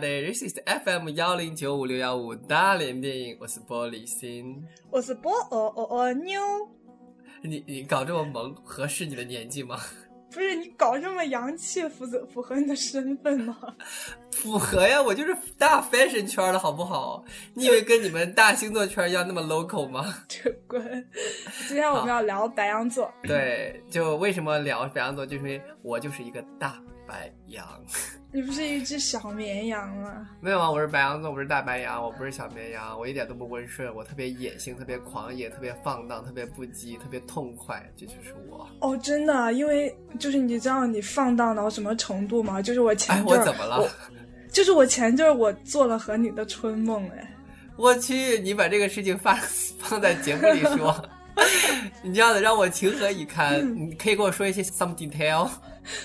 This is FM 幺零九五六幺五大连电影，我是玻璃心。我是波哦哦哦妞。你你搞这么萌，合适你的年纪吗？不是你搞这么洋气，符合符合你的身份吗？符合呀，我就是大 fashion 圈的好不好？你以为跟你们大星座圈一样那么 local 吗？这滚！今天我们要聊白羊座。对，就为什么聊白羊座，就是因为我就是一个大白羊。你不是一只小绵羊吗？没有啊，我是白羊座，我是大白羊，我不是小绵羊，我一点都不温顺，我特别野性，特别狂野，特别放荡，特别不羁，特别痛快，这就是我。哦，真的，因为就是你知道你放荡到什么程度吗？就是我前阵儿，我怎么了？就是我前阵儿我做了和你的春梦，哎，我去，你把这个事情放 放在节目里说，你这样的让我情何以堪？你可以跟我说一些 some detail。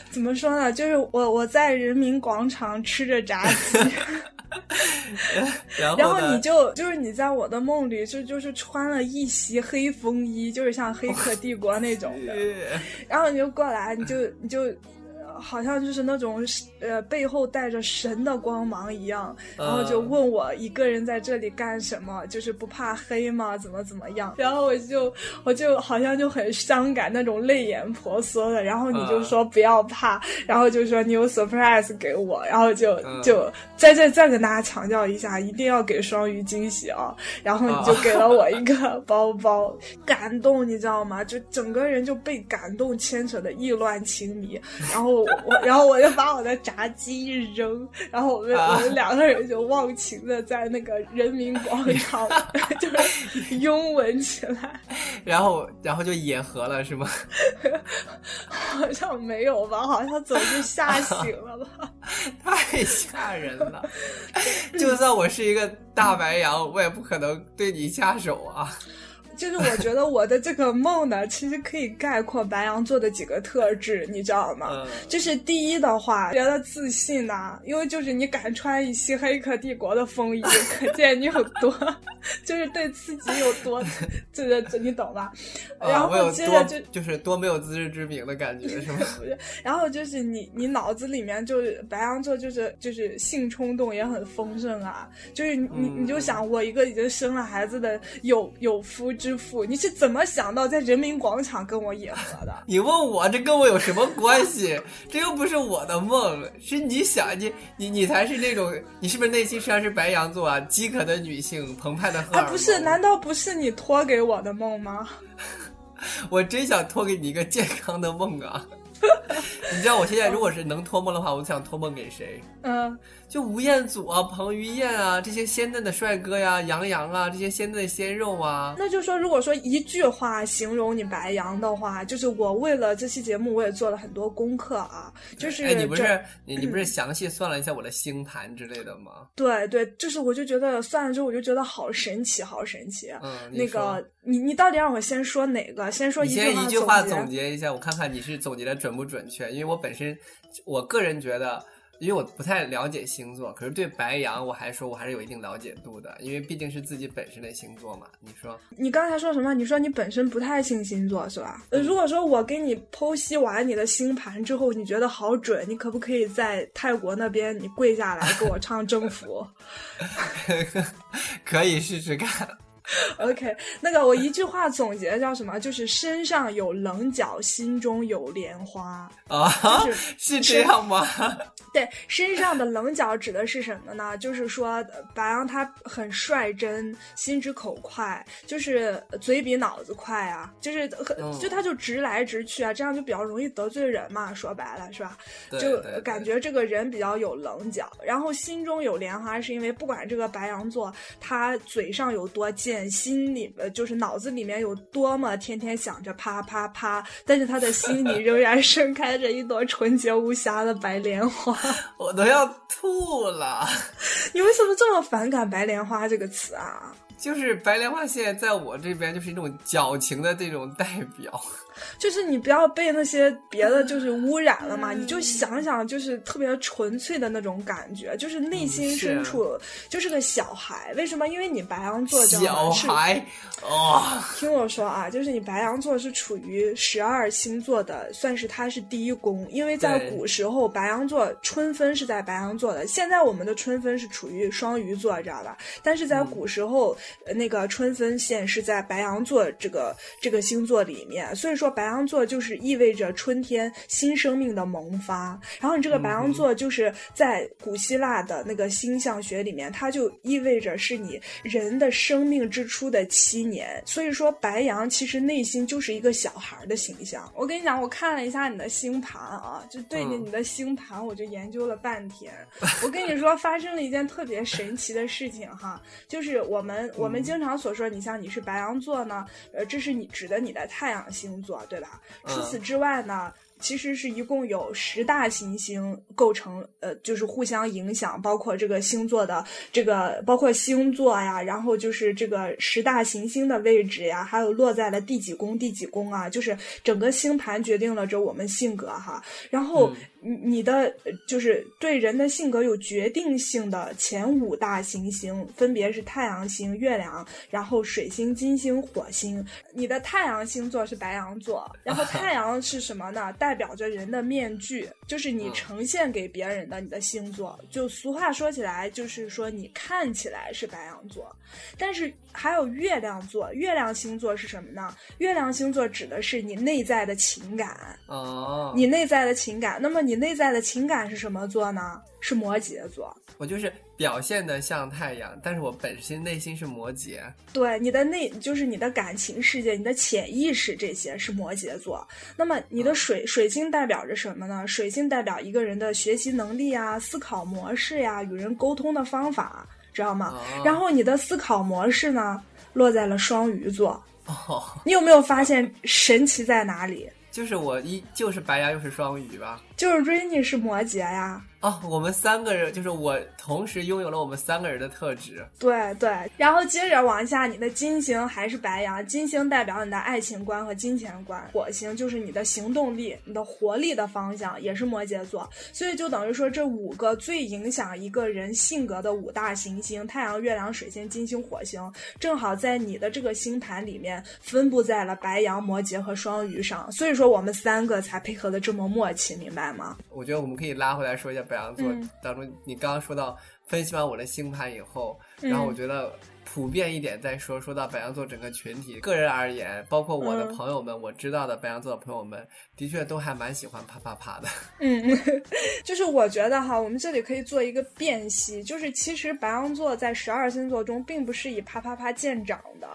怎么说呢？就是我我在人民广场吃着炸鸡，然后然后你就就是你在我的梦里就就是穿了一袭黑风衣，就是像《黑客帝国》那种的，然后你就过来，你就你就。好像就是那种呃背后带着神的光芒一样，然后就问我一个人在这里干什么，就是不怕黑吗？怎么怎么样？然后我就我就好像就很伤感，那种泪眼婆娑的。然后你就说不要怕，然后就说你有 surprise 给我，然后就就在这再跟大家强调一下，一定要给双鱼惊喜啊！然后你就给了我一个 包包，感动你知道吗？就整个人就被感动牵扯的意乱情迷，然后。我然后我就把我的炸鸡一扔，然后我们我们两个人就忘情的在那个人民广场 就是拥吻起来，然后然后就野合了是吗？好像没有吧，好像总是吓醒了吧？太吓人了！就算我是一个大白羊，我也不可能对你下手啊。就是我觉得我的这个梦呢，其实可以概括白羊座的几个特质，你知道吗？就是第一的话，觉得自信呐，因为就是你敢穿一袭黑客帝国的风衣，可见你有多，就是对自己有多，这个这你懂吧？然后接着就就是多没有自知之明的感觉，是吗？然后就是你你脑子里面就是白羊座就是就是性冲动也很丰盛啊，就是你你就想我一个已经生了孩子的有有夫。之父，你是怎么想到在人民广场跟我野合的？你问我这跟我有什么关系？这又不是我的梦，是你想你你你才是那种，你是不是内心实际上是白羊座啊？饥渴的女性，澎湃的荷尔蒙。不是，难道不是你托给我的梦吗？我真想托给你一个健康的梦啊！你知道我现在如果是能托梦的话，我想托梦给谁？嗯。就吴彦祖啊、彭于晏啊这些鲜嫩的帅哥呀、杨洋啊这些鲜嫩的鲜肉啊，那就说如果说一句话形容你白羊的话，就是我为了这期节目我也做了很多功课啊，就是哎你不是你你不是详细算了一下我的星盘之类的吗？对对，就是我就觉得算了之后我就觉得好神奇，好神奇。嗯，那个你你到底让我先说哪个？先说一句话一句话总结一下，我看看你是总结的准不准确？因为我本身我个人觉得。因为我不太了解星座，可是对白羊我还说我还是有一定了解度的，因为毕竟是自己本身的星座嘛。你说，你刚才说什么？你说你本身不太信星座是吧？呃，如果说我给你剖析完你的星盘之后，你觉得好准，你可不可以在泰国那边你跪下来给我唱征服？可以试试看。OK，那个我一句话总结叫什么？就是身上有棱角，心中有莲花啊，是 是这样吗？对，身上的棱角指的是什么呢？就是说白羊他很率真，心直口快，就是嘴比脑子快啊，就是很就他就直来直去啊，这样就比较容易得罪人嘛。说白了是吧？就感觉这个人比较有棱角，然后心中有莲花，是因为不管这个白羊座他嘴上有多贱。心里呃，就是脑子里面有多么天天想着啪啪啪，但是他的心里仍然盛开着一朵纯洁无瑕的白莲花。我都要吐了！你为什么这么反感“白莲花”这个词啊？就是白莲花现在在我这边就是一种矫情的这种代表。就是你不要被那些别的就是污染了嘛，你就想想就是特别纯粹的那种感觉，就是内心深处就是个小孩。为什么？因为你白羊座小孩哦，听我说啊，就是你白羊座是处于十二星座的，算是它是第一宫。因为在古时候，白羊座春分是在白羊座的。现在我们的春分是处于双鱼座，知道吧？但是在古时候，那个春分线是在白羊座这个这个星座里面，所以说。白羊座就是意味着春天新生命的萌发，然后你这个白羊座就是在古希腊的那个星象学里面，它就意味着是你人的生命之初的七年。所以说，白羊其实内心就是一个小孩的形象。我跟你讲，我看了一下你的星盘啊，就对着你的星盘，我就研究了半天。我跟你说，发生了一件特别神奇的事情哈，就是我们我们经常所说，你像你是白羊座呢，呃，这是你指的你的太阳星座。对吧？除此之外呢？其实是一共有十大行星构成，呃，就是互相影响，包括这个星座的这个，包括星座呀，然后就是这个十大行星的位置呀，还有落在了第几宫、第几宫啊，就是整个星盘决定了着我们性格哈。然后你你的就是对人的性格有决定性的前五大行星分别是太阳星、月亮，然后水星、金星、火星。你的太阳星座是白羊座，然后 太阳是什么呢？代表着人的面具，就是你呈现给别人的你的星座。就俗话说起来，就是说你看起来是白羊座，但是还有月亮座。月亮星座是什么呢？月亮星座指的是你内在的情感哦，你内在的情感。那么你内在的情感是什么座呢？是摩羯座。我就是表现的像太阳，但是我本身内心是摩羯。对，你的内就是你的感情世界、你的潜意识这些是摩羯座。那么你的水水星代表着什么呢？水星代表一个人的学习能力啊、思考模式呀、与人沟通的方法，知道吗？然后你的思考模式呢，落在了双鱼座。哦，你有没有发现神奇在哪里？就是我一就是白羊又是双鱼吧？就是 Rainy 是摩羯呀。哦，我们三个人就是我同时拥有了我们三个人的特质。对对，然后接着往下，你的金星还是白羊，金星代表你的爱情观和金钱观，火星就是你的行动力、你的活力的方向，也是摩羯座。所以就等于说，这五个最影响一个人性格的五大行星——太阳、月亮、水星、金星、火星，正好在你的这个星盘里面分布在了白羊、摩羯和双鱼上。所以说，我们三个才配合的这么默契，明白吗？我觉得我们可以拉回来说一下白。白羊座当中，你刚刚说到分析完我的星盘以后，然后我觉得普遍一点再说，说到白羊座整个群体，个人而言，包括我的朋友们，我知道的白羊座的朋友们，的确都还蛮喜欢啪啪啪的。嗯，就是我觉得哈，我们这里可以做一个辨析，就是其实白羊座在十二星座中，并不是以啪啪啪见长的。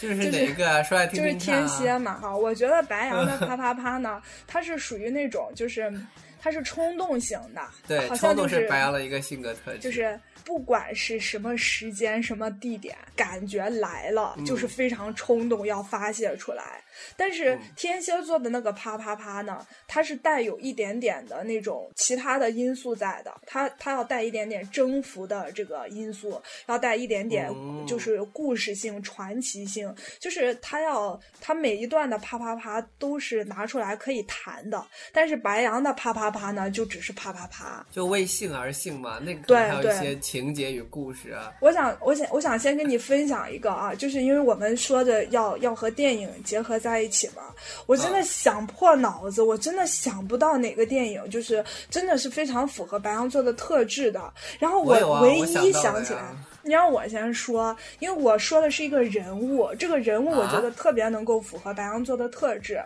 就是哪一个啊？说来听听。就是天蝎嘛，哈，我觉得白羊的 啪啪啪呢，它是属于那种就是。它是冲动型的，对，冲动是白羊的一个性格特质，就是。不管是什么时间、什么地点，感觉来了就是非常冲动，要发泄出来。但是天蝎座的那个啪啪啪呢，它是带有一点点的那种其他的因素在的，它它要带一点点征服的这个因素，要带一点点就是故事性、传奇性，就是它要它每一段的啪啪啪都是拿出来可以谈的。但是白羊的啪啪啪呢，就只是啪啪啪，就为性而性嘛，那个还有一些。情节与故事啊，我想，我想，我想先跟你分享一个啊，就是因为我们说的要要和电影结合在一起嘛，我真的想破脑子，我真的想不到哪个电影就是真的是非常符合白羊座的特质的。然后我唯一想起来，你让我先说，因为我说的是一个人物，这个人物我觉得特别能够符合白羊座的特质，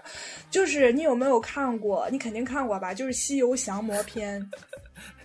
就是你有没有看过？你肯定看过吧？就是《西游降魔篇》。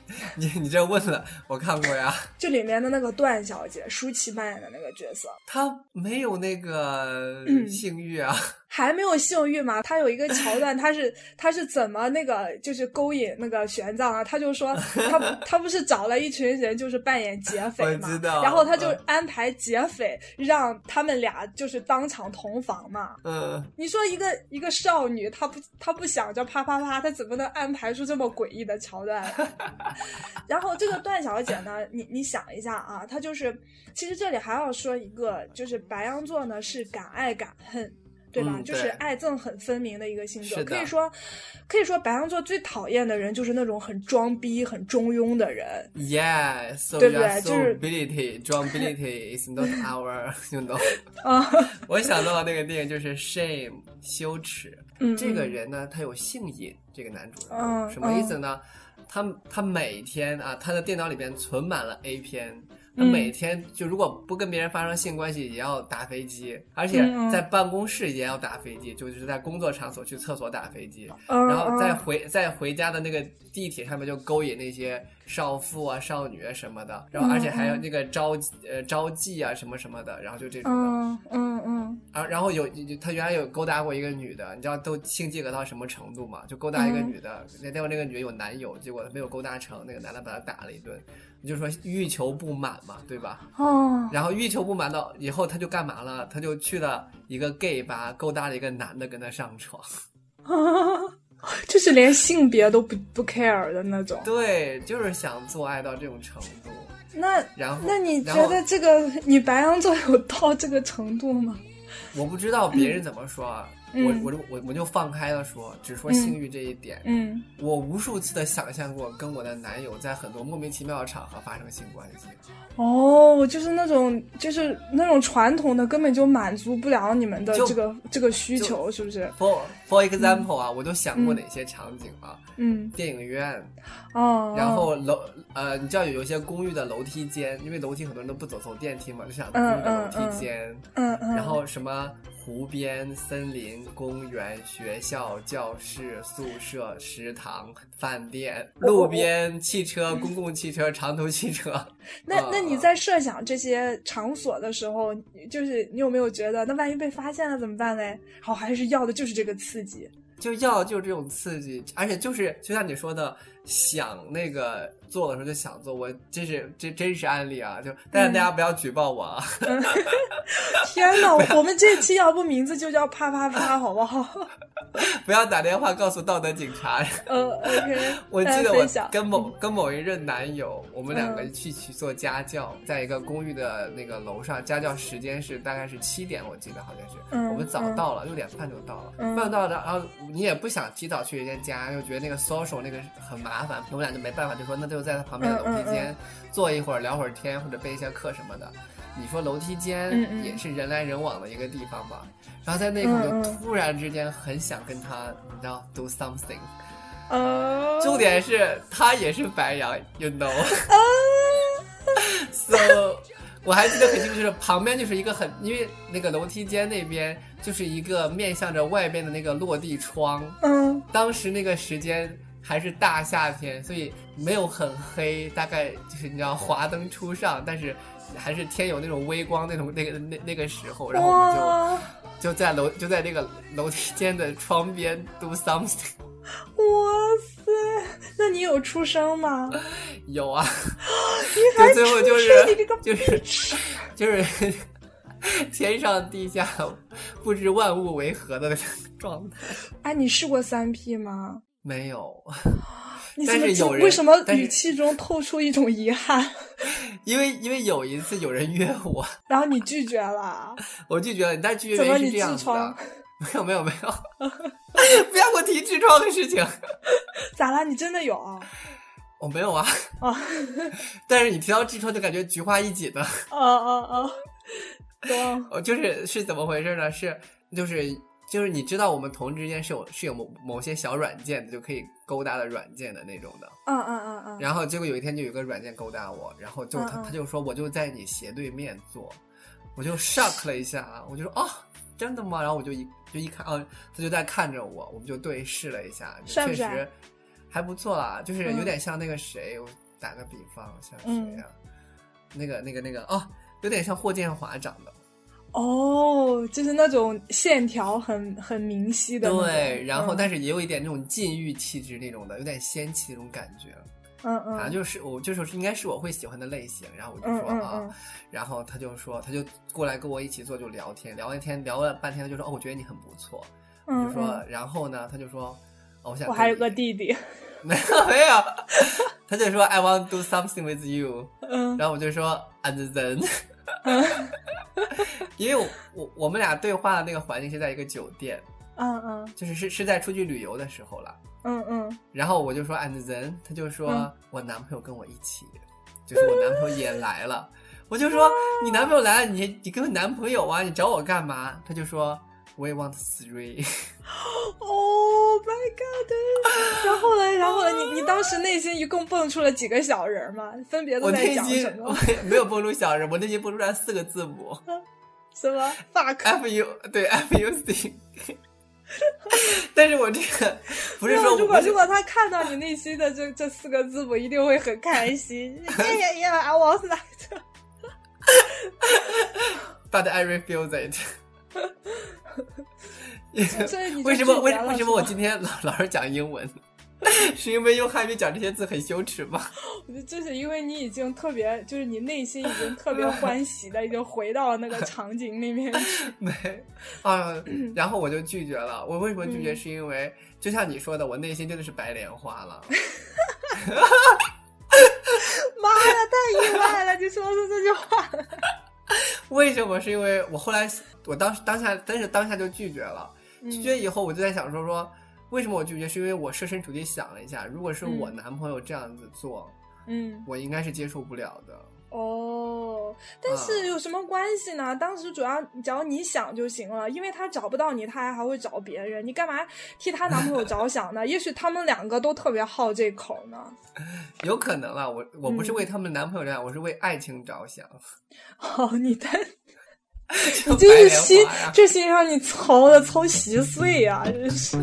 你你这问了，我看过呀。就里面的那个段小姐，舒淇扮演的那个角色，她没有那个性欲啊。还没有性欲嘛？他有一个桥段，他是他是怎么那个就是勾引那个玄奘啊？他就说 他他不是找了一群人，就是扮演劫匪嘛，然后他就安排劫匪让他们俩就是当场同房嘛。嗯，你说一个一个少女，她不她不想着啪啪啪，她怎么能安排出这么诡异的桥段？然后这个段小姐呢，你你想一下啊，她就是其实这里还要说一个，就是白羊座呢是敢爱敢恨。对吧？就是爱憎很分明的一个星座，可以说，可以说白羊座最讨厌的人就是那种很装逼、很中庸的人。Yes，对不对？就是 ability is not our，you know。啊，我想到的那个电影就是 Shame，羞耻。嗯，这个人呢，他有性瘾，这个男主人，什么意思呢？他他每天啊，他的电脑里边存满了 A 片。他每天就如果不跟别人发生性关系，也要打飞机，而且在办公室也要打飞机，就是在工作场所去厕所打飞机，然后再回再回家的那个地铁上面就勾引那些少妇啊、少女啊什么的，然后而且还有那个招呃招妓啊什么什么的，然后就这种的，嗯嗯嗯，啊，然后有他原来有勾搭过一个女的，你知道都性饥渴到什么程度吗？就勾搭一个女的，那结果那个女的有男友，结果没有勾搭成，那个男的把她打了一顿。你就说欲求不满嘛，对吧？哦。然后欲求不满到以后，他就干嘛了？他就去了一个 gay 吧，勾搭了一个男的跟他上床。就是连性别都不不 care 的那种。对，就是想做爱到这种程度。那然后，那你觉得这个你白羊座有到这个程度吗？我不知道别人怎么说啊。我我就我我就放开了说，只说性欲这一点。嗯，我无数次的想象过跟我的男友在很多莫名其妙的场合发生性关系。哦，就是那种就是那种传统的根本就满足不了你们的这个这个需求，是不是？For for example 啊，我都想过哪些场景啊？嗯，电影院。哦。然后楼呃，你知道有有些公寓的楼梯间，因为楼梯很多人都不走走电梯嘛，就想公寓的楼梯间。嗯嗯。然后什么？湖边、森林、公园、学校、教室、宿舍、食堂、饭店、路边、汽车、公共汽车、长途汽车。那那你在设想这些场所的时候，就是你有没有觉得，那万一被发现了怎么办嘞？好，还是要的就是这个刺激，就要就是这种刺激，而且就是就像你说的，想那个。做的时候就想做，我这是这真实案例啊！就但是大家不要举报我啊！天哪，我们这期要不名字就叫啪啪啪，好不好？不要打电话告诉道德警察。呃，OK。我记得我跟某跟某一任男友，我们两个去去做家教，在一个公寓的那个楼上，家教时间是大概是七点，我记得好像是。嗯。我们早到了，六点半就到了。嗯。半到了，然后你也不想提早去人家家，又觉得那个 social 那个很麻烦，我们俩就没办法，就说那就。在他旁边的楼梯间坐一会儿聊会儿天或者备一下课什么的，你说楼梯间也是人来人往的一个地方吧？然后在那会就突然之间很想跟他，你知道，do something。呃，重点是他也是白羊，you know。So，我还记得很清楚，是旁边就是一个很，因为那个楼梯间那边就是一个面向着外边的那个落地窗。嗯，当时那个时间。还是大夏天，所以没有很黑，大概就是你知道华灯初上，但是还是天有那种微光那种那个那那个时候，然后我们就就在楼就在那个楼梯间的窗边 do something。哇塞，那你有出声吗？有啊，你还最后就是就是就 是天上地下 不知万物为何的状态。哎，你试过三 P 吗？没有，你怎么为什么语气中透出一种遗憾？因为因为有一次有人约我，然后你拒绝了。我拒绝了，但拒绝原因是这样子的。没有没有没有，不要给我提痔疮的事情。咋了？你真的有？我没有啊。啊！但是你提到痔疮，就感觉菊花一紧的。哦哦哦，懂。我就是是怎么回事呢？是就是。就是你知道我们同志之间是有是有某某些小软件的，就可以勾搭的软件的那种的。嗯嗯嗯嗯。然后结果有一天就有个软件勾搭我，然后就他他就说我就在你斜对面坐，我就 shock 了一下，我就说哦真的吗？然后我就一就一看哦，他就在看着我，我们就对视了一下，确实还不错啦，就是有点像那个谁，我打个比方像谁呀？那个那个那个哦，有点像霍建华长的。哦，就是那种线条很很明晰的。对，然后嗯但是也有一点那种禁欲气质那种的，有点仙气那种感觉。嗯嗯，反正就是我就是应该是我会喜欢的类型，然后我就说啊，嗯然后他就说他就过来跟我一起坐就聊天，聊完天聊了半天，他就说哦，我觉得你很不错，就说嗯，然后呢，他就说。哦我想我还有个弟弟。没有没有，他就说 I want to do something with you，嗯然后我就说 and then，因为我我我们俩对话的那个环境是在一个酒店，嗯嗯就是是是在出去旅游的时候了。嗯嗯，然后我就说 and then，他就说、嗯我男朋友跟我一起，就是我男朋友也来了。我就说你男朋友来了，你你跟我男朋友啊，你找我干嘛？他就说 we want three。Oh my god！然后呢？然后呢？你你当时内心一共蹦出了几个小人吗？分别都在内心讲什么？我没有蹦出小人，我内心蹦出来四个字母 什么 fuck？F U 对 F U C。但是我这个不是说如果如果他看到你内心的这这四个字母，一定会很开心。呀呀呀！I was like，，but I refuse it。为什么为为什么我今天老老是讲英文？是因为用汉语讲这些字很羞耻吗？我觉得这是因为你已经特别，就是你内心已经特别 欢喜的，已经回到了那个场景里面去。没啊，然后我就拒绝了。我为什么拒绝？嗯是因为就像你说的，我内心真的是白莲花了。妈呀，太意外了！你说出这句话，为什么？是因为我后来我当时当下，但是当下就拒绝了。嗯拒绝以后，我就在想说说，为什么我拒绝？是因为我设身处地想了一下，如果是我嗯男朋友这样子做，嗯，我应该是接受不了的。哦，但是有什么关系呢？当时主要只要你想就行了，因为他找不到你，他还还会找别人，你干嘛替她男朋友着想呢？也许他们两个都特别好这口呢。有可能啊，我我不是嗯为他们男朋友着想，我是为爱情着想。哦，你的就 你这是心，这心让你操的操稀碎呀、真是。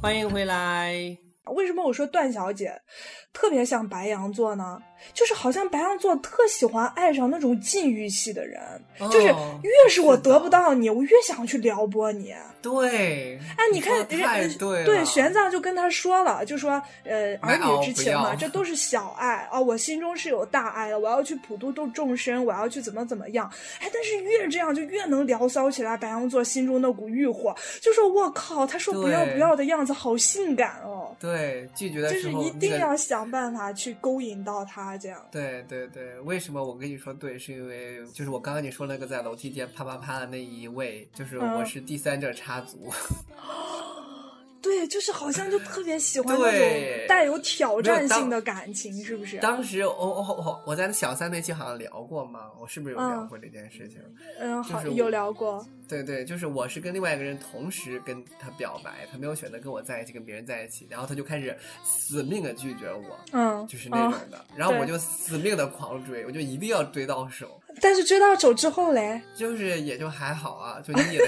欢迎回来。为什么我说段小姐特别像白羊座呢？就是好像白羊座特喜欢爱上那种禁欲系的人，就是哦越是我得不到你，我越想去撩拨你。对，哎，你看对，对玄奘就跟他说了，就说呃，儿女之情嘛，这都是小爱啊、我心中是有大爱的，我要去普度度众生，我要去怎么怎么样。哎，但是越这样就越能聊骚起来白羊座心中那股欲火，就说我靠，他说不要不要的样子好性感哦。对拒绝的就是，一定要想办法去勾引到他，这样。对对对，为什么我跟你说对？是因为就是我刚刚你说那个在楼梯间啪啪啪的那一位，就是嗯我是第三者插足，对，就是好像就特别喜欢那种带有挑战性的感情，是不是？当时我我我我在小三那期好像聊过嘛，我是不是有聊嗯过这件事情？嗯，好，就是我有聊过。对对，就是我是跟另外一个人同时跟他表白，他没有选择跟我在一起，跟别人在一起，然后他就开始死命的拒绝我，嗯，就是那种嗯的，然后我就死命的狂追，我就一定要追到手，但是追到手之后嘞，就是也就还好啊，就腻了。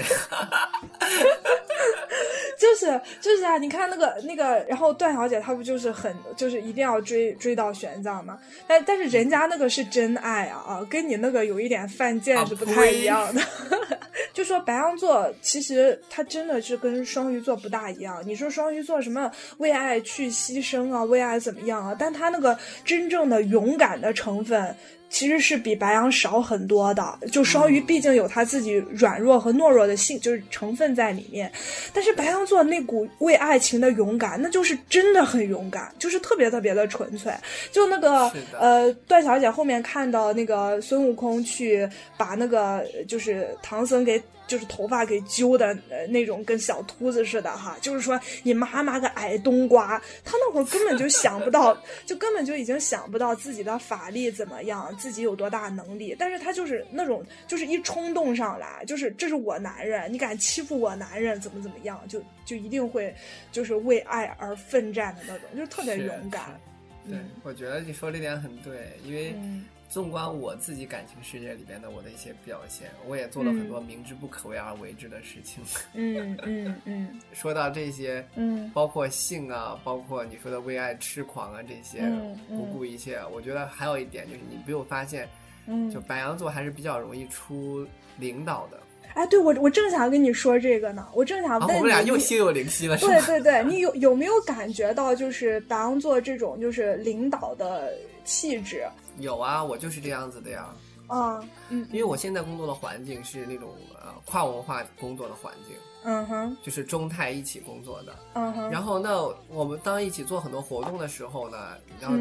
就是就是啊，你看那个那个，然后段小姐她不就是很就是一定要追追到玄奘嘛？但但是人家那个是真爱啊啊，跟你那个有一点犯贱啊是不太一样的。就说白羊座其实它真的是跟双鱼座不大一样。你说双鱼座什么为爱去牺牲啊，为爱怎么样啊？但他那个真正的勇敢的成分。其实是比白羊少很多的，就双鱼毕竟有他自己软弱和懦弱的性，就是成分在里面。但是白羊座那股为爱情的勇敢，那就是真的很勇敢，就是特别特别的纯粹。就那个呃，段小姐后面看到那个孙悟空去把那个呃就是唐僧给就是头发给揪的呃那种跟小秃子似的哈，就是说你妈妈个矮冬瓜，他那会儿根本就想不到，就根本就已经想不到自己的法力怎么样，自己有多大能力，但是他就是那种就是一冲动上来，就是这是我男人，你敢欺负我男人怎么怎么样，就就一定会就是为爱而奋战的那种，就是特别勇敢。对，我觉得你说这点很对，因为嗯纵观我自己感情世界里边的我的一些表现，我也做了很多明知不可为而为之的事情。嗯嗯嗯说到这些，嗯包括性啊，包括你说的为爱痴狂啊这些，嗯嗯不顾一切，我觉得还有一点就是你没有发现，嗯，就白羊座还是比较容易出领导的。哎，对我我正想跟你说这个呢，我正想啊，问我们俩你你又心有灵犀了，是吧？对对对，你有有没有感觉到就是白羊座这种就是领导的气质有啊，我就是这样子的呀。啊？嗯因为我现在工作的环境是那种呃跨文化工作的环境，嗯哼就是中泰一起工作的。嗯哼，然后那，我们当一起做很多活动的时候呢，然后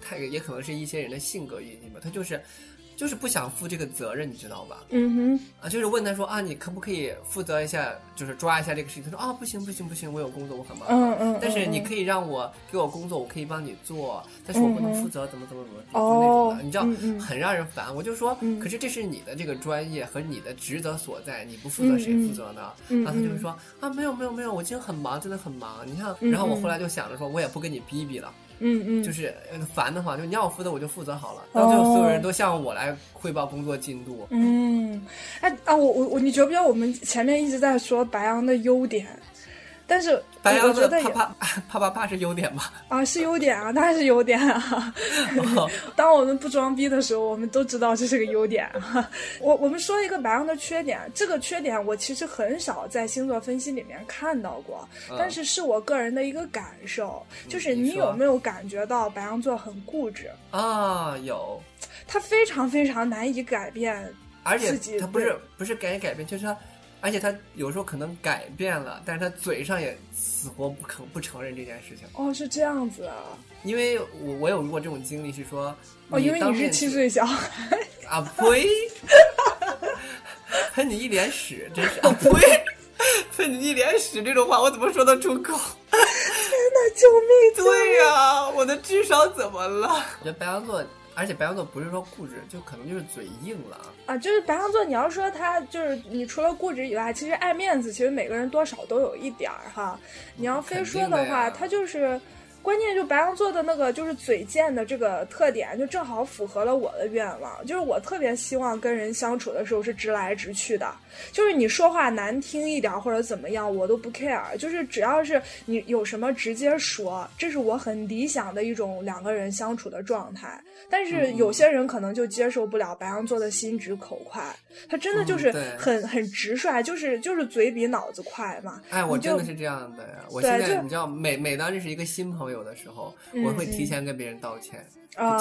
他也可能是一些人的性格原因吧，他就是就是不想负这个责任，你知道吧？嗯哼啊，就是问他说啊，你可不可以负责一下，就是抓一下这个事情？他说啊，不行不行不行，我有工作，我很忙。嗯嗯，但是你可以让我给我工作，我可以帮你做，但是我不能负责怎么怎么怎么那哦种的，你知道很让人烦。我就说嗯，可是这是你的这个专业和你的职责所在，你不负责谁负责呢？嗯然后他就会说啊，没有没有没有，我今天很忙，真的很忙。你看，嗯然后我嗯后来就想着说，我也不跟你逼逼了，嗯嗯，就是呃烦的话，就你要我负责我就负责好了。到最后所有人哦都向我来汇报工作进度。嗯，哎啊，我我我，你觉不觉得我们前面一直在说白羊的优点，但是白羊的我觉得也啪啪啪啪啪是优点吧？啊是优点啊，当然是优点啊。当我们不装逼的时候，我们都知道这是个优点啊。我我们说一个白羊的缺点，这个缺点我其实很少在星座分析里面看到过，嗯但是是我个人的一个感受，就是你有没有感觉到白羊座很固执，啊，有，他非常非常难以改变。而且他不是不是改改变，就是他，而且他有时候可能改变了，但是他嘴上也死活不肯不承认这件事情。哦，是这样子啊。因为我我有过这种经历，是说，哦，因为你是七岁小孩，啊呸，喷你一脸屎，真是啊呸，喷你一脸屎这种话我怎么说得出口？天哪救命！对呀、我的智商怎么了？我觉得白羊座，而且白羊座不是说固执，就可能就是嘴硬了。啊，就是白羊座，你要说他就是你除了固执以外，其实爱面子，其实每个人多少都有一点儿哈。你要非说的话，呀他就是。关键就白羊座的那个就是嘴贱的这个特点，就正好符合了我的愿望。就是我特别希望跟人相处的时候是直来直去的，就是你说话难听一点或者怎么样，我都不 care。就是只要是你有什么直接说，这是我很理想的一种两个人相处的状态。但是有些人可能就接受不了白羊座的心直口快，他真的就是嗯很、很直率，就是就是嘴比脑子快嘛。哎，我真的是这样的呀！我现在你知道，每每当认识一个新朋友的时候，嗯我会提前跟别人道歉，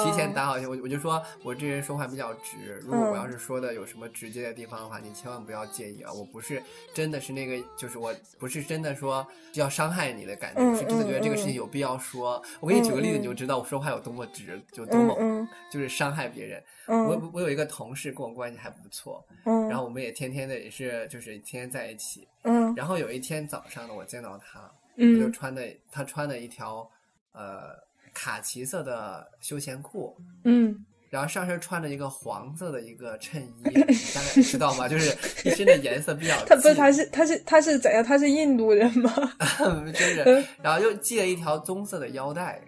提前打好。我我就说我这人说话比较直，如果我嗯要是说的有什么直接的地方的话，你千万不要介意啊！我不是真的是那个，就是我不是真的说要伤害你的感觉，嗯我是真的觉得这个事情嗯有必要说。我给你举个例子，嗯嗯你就知道我说话有多么直，就多么嗯嗯就是伤害别人。嗯我我有一个同事跟我关系还不错，嗯，然后我们也天天的也是就是天天在一起。嗯然后有一天早上呢，我见到他，他就嗯穿的他穿的一条呃卡其色的休闲裤，嗯然后上身穿着一个黄色的一个衬衣，你大概知道吗？就是一身的颜色比较他不是他是他是他是怎样？他是印度人吗？就是嗯，然后又系了一条棕色的腰带，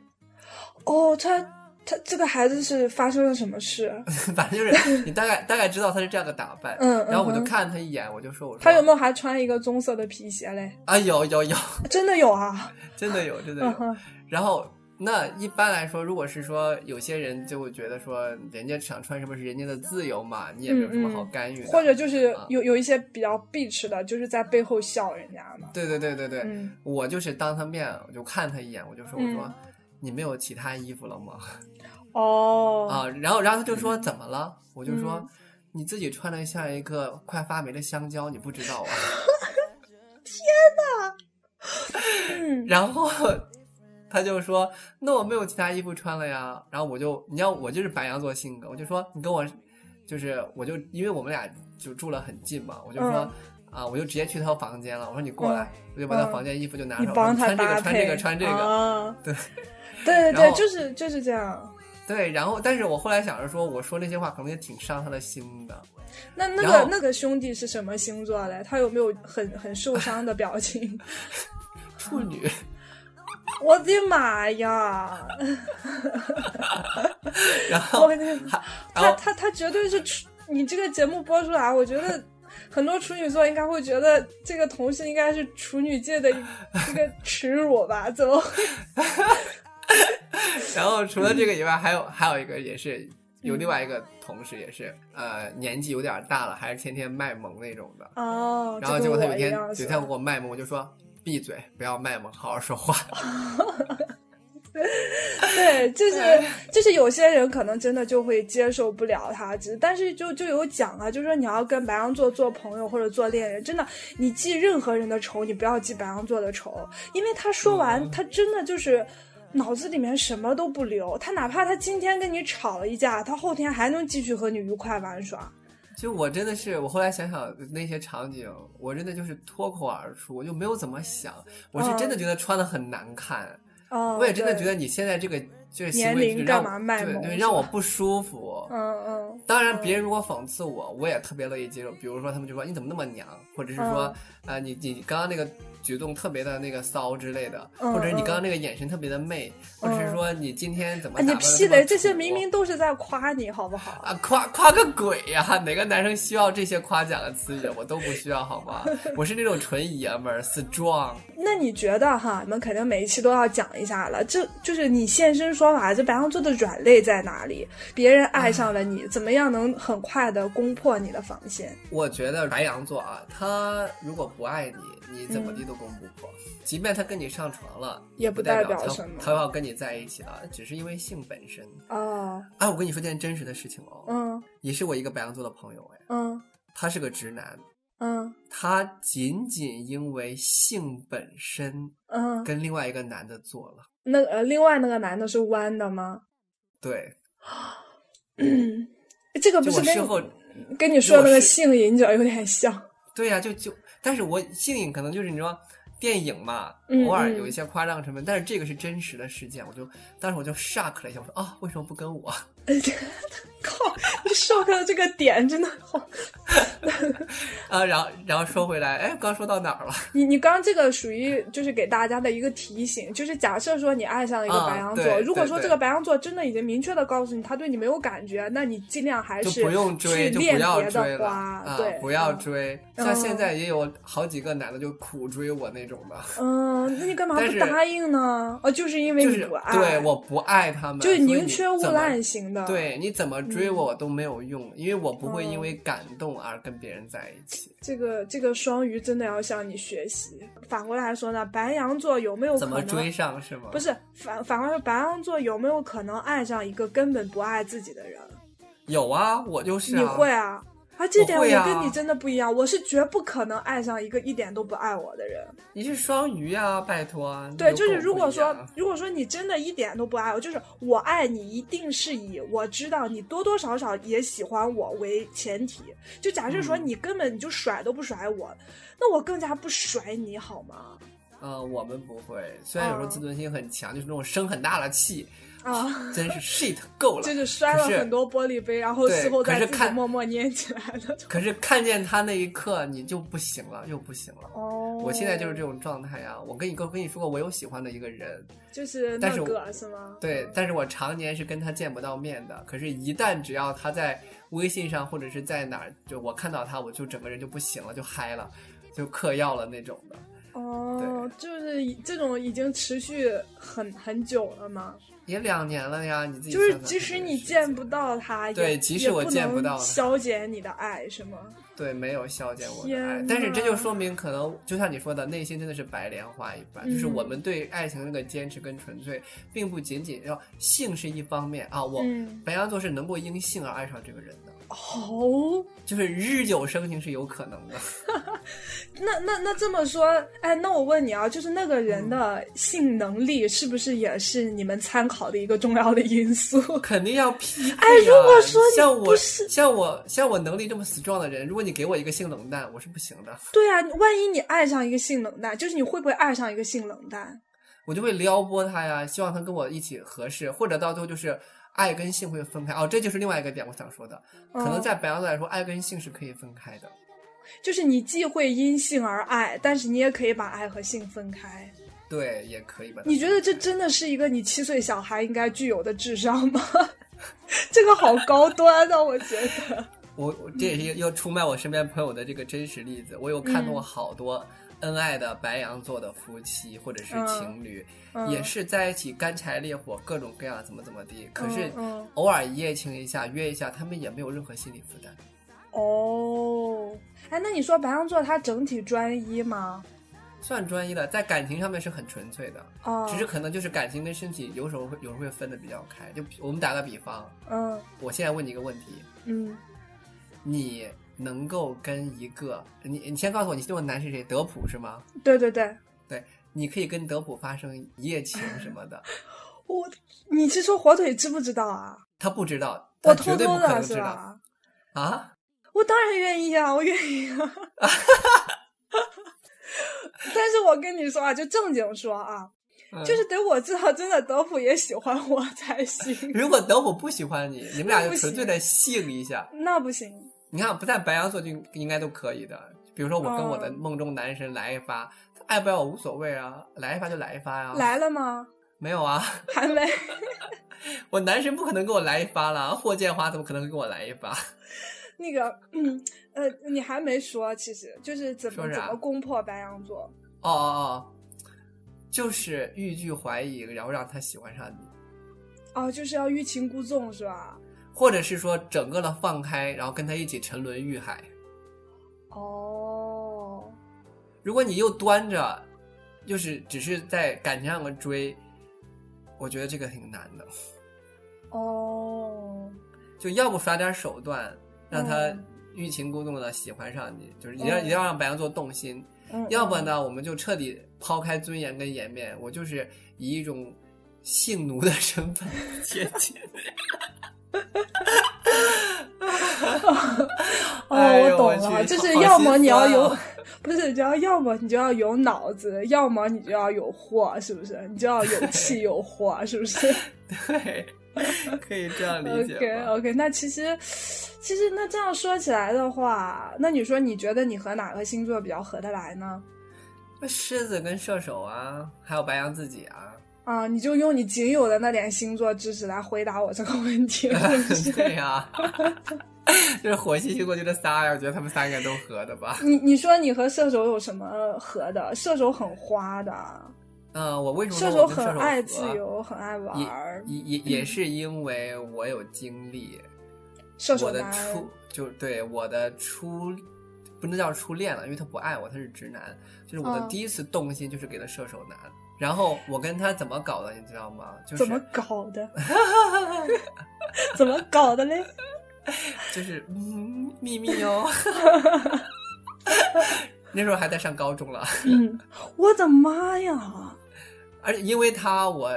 哦，他他这个孩子是发生了什么事？反正就是你大概大概知道他是这样的打扮。嗯嗯然后我就嗯看他一眼，我就说我说他有没有还穿一个棕色的皮鞋嘞？啊有有有，真的有啊！真的有真的有。然后那一般来说，如果是说有些人就会觉得说，人家想穿什么是人家的自由嘛，你也没有什么好干预或者就是啊有有一些比较 bitch 的，就是在背后笑人家嘛。对对对对对，嗯我就是当他面，我就看他一眼，我就说我说、嗯你没有其他衣服了吗？哦啊，然后然后他就说怎么了？我就说、嗯你自己穿的像一个快发霉的香蕉，你不知道啊？天哪然后他就说：“那我没有其他衣服穿了呀。”然后我就，你知道我就是白羊座性格，我就说你跟我，就是我就因为我们俩就住了很近嘛，我就说。嗯啊！我就直接去他房间了。我说你过来，我就把他嗯房间衣服就拿上，我你帮他穿这个，穿这个，穿这个。啊、对对 对对，就是就是这样。对，然后但是我后来想着说，我说那些话可能也挺伤他的心的。那那个那个兄弟是什么星座嘞？他有没有很很受伤的表情？处女，我的妈呀！然后他他他绝对是处你这个节目播出来，我觉得很多处女座应该会觉得这个同事应该是处女界的一个耻辱吧？怎么？然后除了这个以外，还有还有一个也是有另外一个同事也是呃年纪有点大了，还是天天卖萌那种的哦。然后结果他有一天有一天给我卖萌，我就说闭嘴，不要卖萌，好好说话。对，就是就是有些人可能真的就会接受不了他，只但是就就有讲啊，就是说你要跟白羊座做朋友或者做恋人，真的你记任何人的仇，你不要记白羊座的仇，因为他说完，他真的就是脑子里面什么都不留，他哪怕他今天跟你吵了一架，他后天还能继续和你愉快玩耍。就我真的是，我后来想想那些场景，我真的就是脱口而出，我就没有怎么想，我是真的觉得穿的很难看。哦，我也真的觉得你现在这个这个行为让对对让我不舒服。嗯嗯。当然，别人如果讽刺我，我也特别乐意接受。比如说，他们就说你怎么那么娘，或者是说啊，你你刚刚那个举动特别的那个骚之类的，或者是你刚刚那个眼神特别的媚，或者是说你今天怎么你屁的？这些明明都是在夸你，好不好？啊，夸夸个鬼呀！哪个男生需要这些夸奖的词语？我都不需要，好吗？我是那种纯爷们儿，strong。那你觉得哈？你们肯定每一期都要讲一下了，这就是你现身说法，这白羊座的软肋在哪里？别人爱上了你，怎么样能很快的攻破你的防线？我觉得白羊座啊，他如果不爱你。你怎么地都攻不破，即便他跟你上床了，也不代表什么，他要跟你在一起了，只是因为性本身。哦，哎，我跟你说件真实的事情哦，嗯，也是我一个白羊座的朋友，哎，嗯，他是个直男，嗯，他仅仅因为性本身，嗯，跟另外一个男的做了。那呃，另外那个男的是弯的吗？对，这个不是跟跟你说那个性瘾者有点像？对呀，就就。但是我性瘾可能就是你说电影嘛，偶尔有一些夸张成分，但是这个是真实的事件，我就当时我就 shock 了一下，我说啊，为什么不跟我？靠，你 shock 的这个点真的好。啊，然后然后说回来，哎，刚说到哪儿了？你你刚这个属于就是给大家的一个提醒，就是假设说你爱上了一个白羊座，如果说这个白羊座真的已经明确的告诉你他对你没有感觉，那你尽量还是不用追，就不要追了，对，不要追。像现在也有好几个男的就苦追我那种的。嗯，那你干嘛不答应呢？哦，就是因为你不爱，对，我不爱他们，就是宁缺毋滥型的。对，你怎么追我我都没有用，因为我不会因为感动而跟别人在一起。这个这个双鱼真的要向你学习。反过来说呢，白羊座有没有怎么追上是吗？不是反反过来说，白羊座有没有可能爱上一个根本不爱自己的人？有啊，我就是。你会啊？啊，这点我跟你真的不一样，我是绝不可能爱上一个一点都不爱我的人。你是双鱼啊，拜托。对，就是如果说，如果说你真的一点都不爱我，就是我爱你，一定是以我知道你多多少少也喜欢我为前提。就假设说你根本你就甩都不甩我，那我更加不甩你好吗？嗯，我们不会，虽然有时候自尊心很强，就是那种生很大的气。啊，真是 shit 够了，就是摔了很多玻璃杯，然后事后再自己默默捏起来的。可是看见他那一刻，你就不行了，又不行了。哦，我现在就是这种状态呀。我跟你跟跟你说过，我有喜欢的一个人，就是那个是吗？对，但是我常年是跟他见不到面的。可是，一旦只要他在微信上或者是在哪儿，就我看到他，我就整个人就不行了，就嗨了，就嗑药了那种的。哦，就是这种已经持续很很久了吗？也两年了呀，你自己就是即使你见不到他，对，即使我见不到，消减你的爱是吗？对，没有消减我的爱，但是这就说明可能就像你说的，内心真的是白莲花一般，就是我们对爱情那个坚持跟纯粹，并不仅仅要性是一方面啊，我白羊座是能够因性而爱上这个人的。哦，就是日久生情是有可能的。那那那这么说，哎，那我问你啊，就是那个人的性能力是不是也是你们参考的一个重要的因素？肯定要匹配。哎，如果说像我像我像我能力这么 strong 的人，如果你给我一个性冷淡，我是不行的。对啊，万一你爱上一个性冷淡，就是你会不会爱上一个性冷淡？我就会撩拨他呀，希望他跟我一起合适，或者到最后就是。爱跟性会分开哦，这就是另外一个点，我想说的，可能在白羊座来说，爱跟性是可以分开的，就是你既会因性而爱，但是你也可以把爱和性分开。对，也可以吧。你觉得这真的是一个你七岁小孩应该具有的智商吗？这个好高端啊，我觉得。我我这也是要出卖我身边朋友的这个真实例子。我有看过好多恩爱的白羊座的夫妻或者是情侣，也是在一起干柴烈火，各种各样怎么怎么地。可是偶尔一夜情一下，约一下，他们也没有任何心理负担。哦，哎，那你说白羊座他整体专一吗？算专一的，在感情上面是很纯粹的，哦，只是可能就是感情跟身体有时候会有时候会分的比较开。就我们打个比方，嗯，我现在问你一个问题，嗯，你能够跟一个你你先告诉我，你这个男是谁？德普是吗？对对对对，你可以跟德普发生一夜情什么的。我，你是说火腿知不知道啊？他不知道，我绝对不可能知道啊！我当然愿意啊，我愿意啊。但是我跟你说啊，就正经说啊，就是得我知道真的德普也喜欢我才行。如果德普不喜欢你，你们俩就纯粹的性一下，那不行。你看，不在白羊座就应该都可以的。比如说，我跟我的梦中男神来一发，爱不爱我无所谓啊，来一发就来一发呀。来了吗？没有啊，还没。我男神不可能给我来一发了，霍建华怎么可能给我来一发？那个，嗯，呃，你还没说，其实就是怎么怎么攻破白羊座。哦哦哦，就是欲拒还迎，然后让他喜欢上你。哦，就是要欲擒故纵是吧？或者是说整个的放开，然后跟他一起沉沦欲海。哦。如果你又端着，就是只是在感情上的追，我觉得这个挺难的。哦。就要不耍点手段。让他欲擒故纵的喜欢上你，就是你要一定要让白羊座动心，嗯要不呢，我们就彻底抛开尊严跟颜面，我就是以一种性奴的身份接 近。哦，我懂了，就是要么你要有，不是，就要要么你就要有脑子，要么你就要有货，是不是？你就要有气有货，是不是？对。可以这样理解。OK OK，那其实，其实那这样说起来的话，那你说你觉得你和哪个星座比较合得来呢？那狮子跟射手啊，还有白羊自己啊。啊，你就用你仅有的那点星座知识来回答我这个问题，对呀。就是火星星座就这仨呀，我觉得他们三个都合的吧。你你说你和射手有什么合的？射手很花的。嗯，我为什么射手很爱自由，很爱玩儿？也也也是因为我有经历。射手我的初就对我的初不能叫初恋了，因为他不爱我，他是直男。就是我的第一次动心就是给了射手男。然后我跟他怎么搞的，你知道吗？就是怎么搞的？怎么搞的嘞？就是嗯，秘密哦。那时候还在上高中了。嗯，我的妈呀！而且因为他，我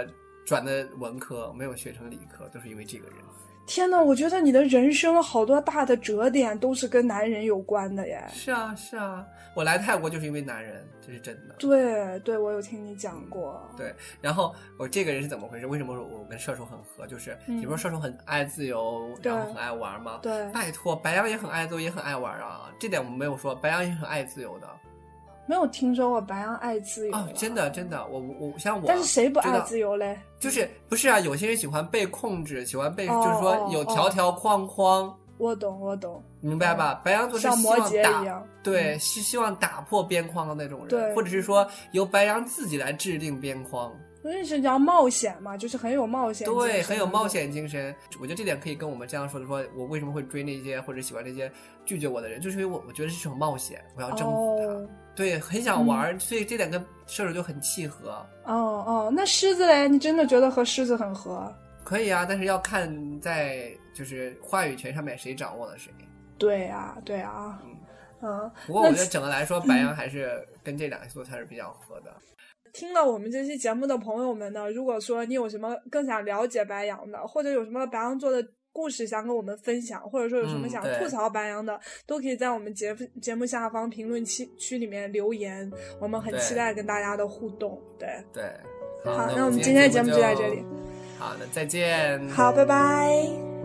转的文科，没有学成理科，都是因为这个人。天呐，我觉得你的人生好多大的折点都是跟男人有关的耶。是啊，是啊，我来泰国就是因为男人，这是真的。对，对我有听你讲过。对，然后我这个人是怎么回事？为什么说我跟射手很合？就是比如说射手很爱自由，然后很爱玩吗。对，拜托，白羊也很爱自由，也很爱玩啊。这点我们没有说，白羊也很爱自由的。没有听说过白羊爱自由哦，真的真的，我我像我，但是谁不爱自由嘞？就是不是啊？有些人喜欢被控制，喜欢被就是说有条条框框。我懂，我懂，明白吧？白羊座是像摩羯一样，对，是希望打破边框的那种人，或者是说由白羊自己来制定边框。所以是叫冒险嘛，就是很有冒险，对，很有冒险精神。我觉得这点可以跟我们这样说的：说我为什么会追那些或者喜欢那些拒绝我的人，就是因为我我觉得是一种冒险，我要征服他，对，很想玩，所以这点跟射手就很契合。哦哦，那狮子嘞？你真的觉得和狮子很合？可以啊，但是要看在就是话语权上面谁掌握了谁。对啊，对啊，嗯嗯。不过我觉得整个来说，白羊还是跟这两个星座才是比较合的。听了我们这期节目的朋友们呢，如果说你有什么更想了解白羊的，或者有什么白羊座的故事想跟我们分享，或者说有什么想吐槽白羊的，都可以在我们节节目下方评论区区里面留言，我们很期待跟大家的互动。对对，好，那我们今天的节目就在这里。好的，再见。好，拜拜。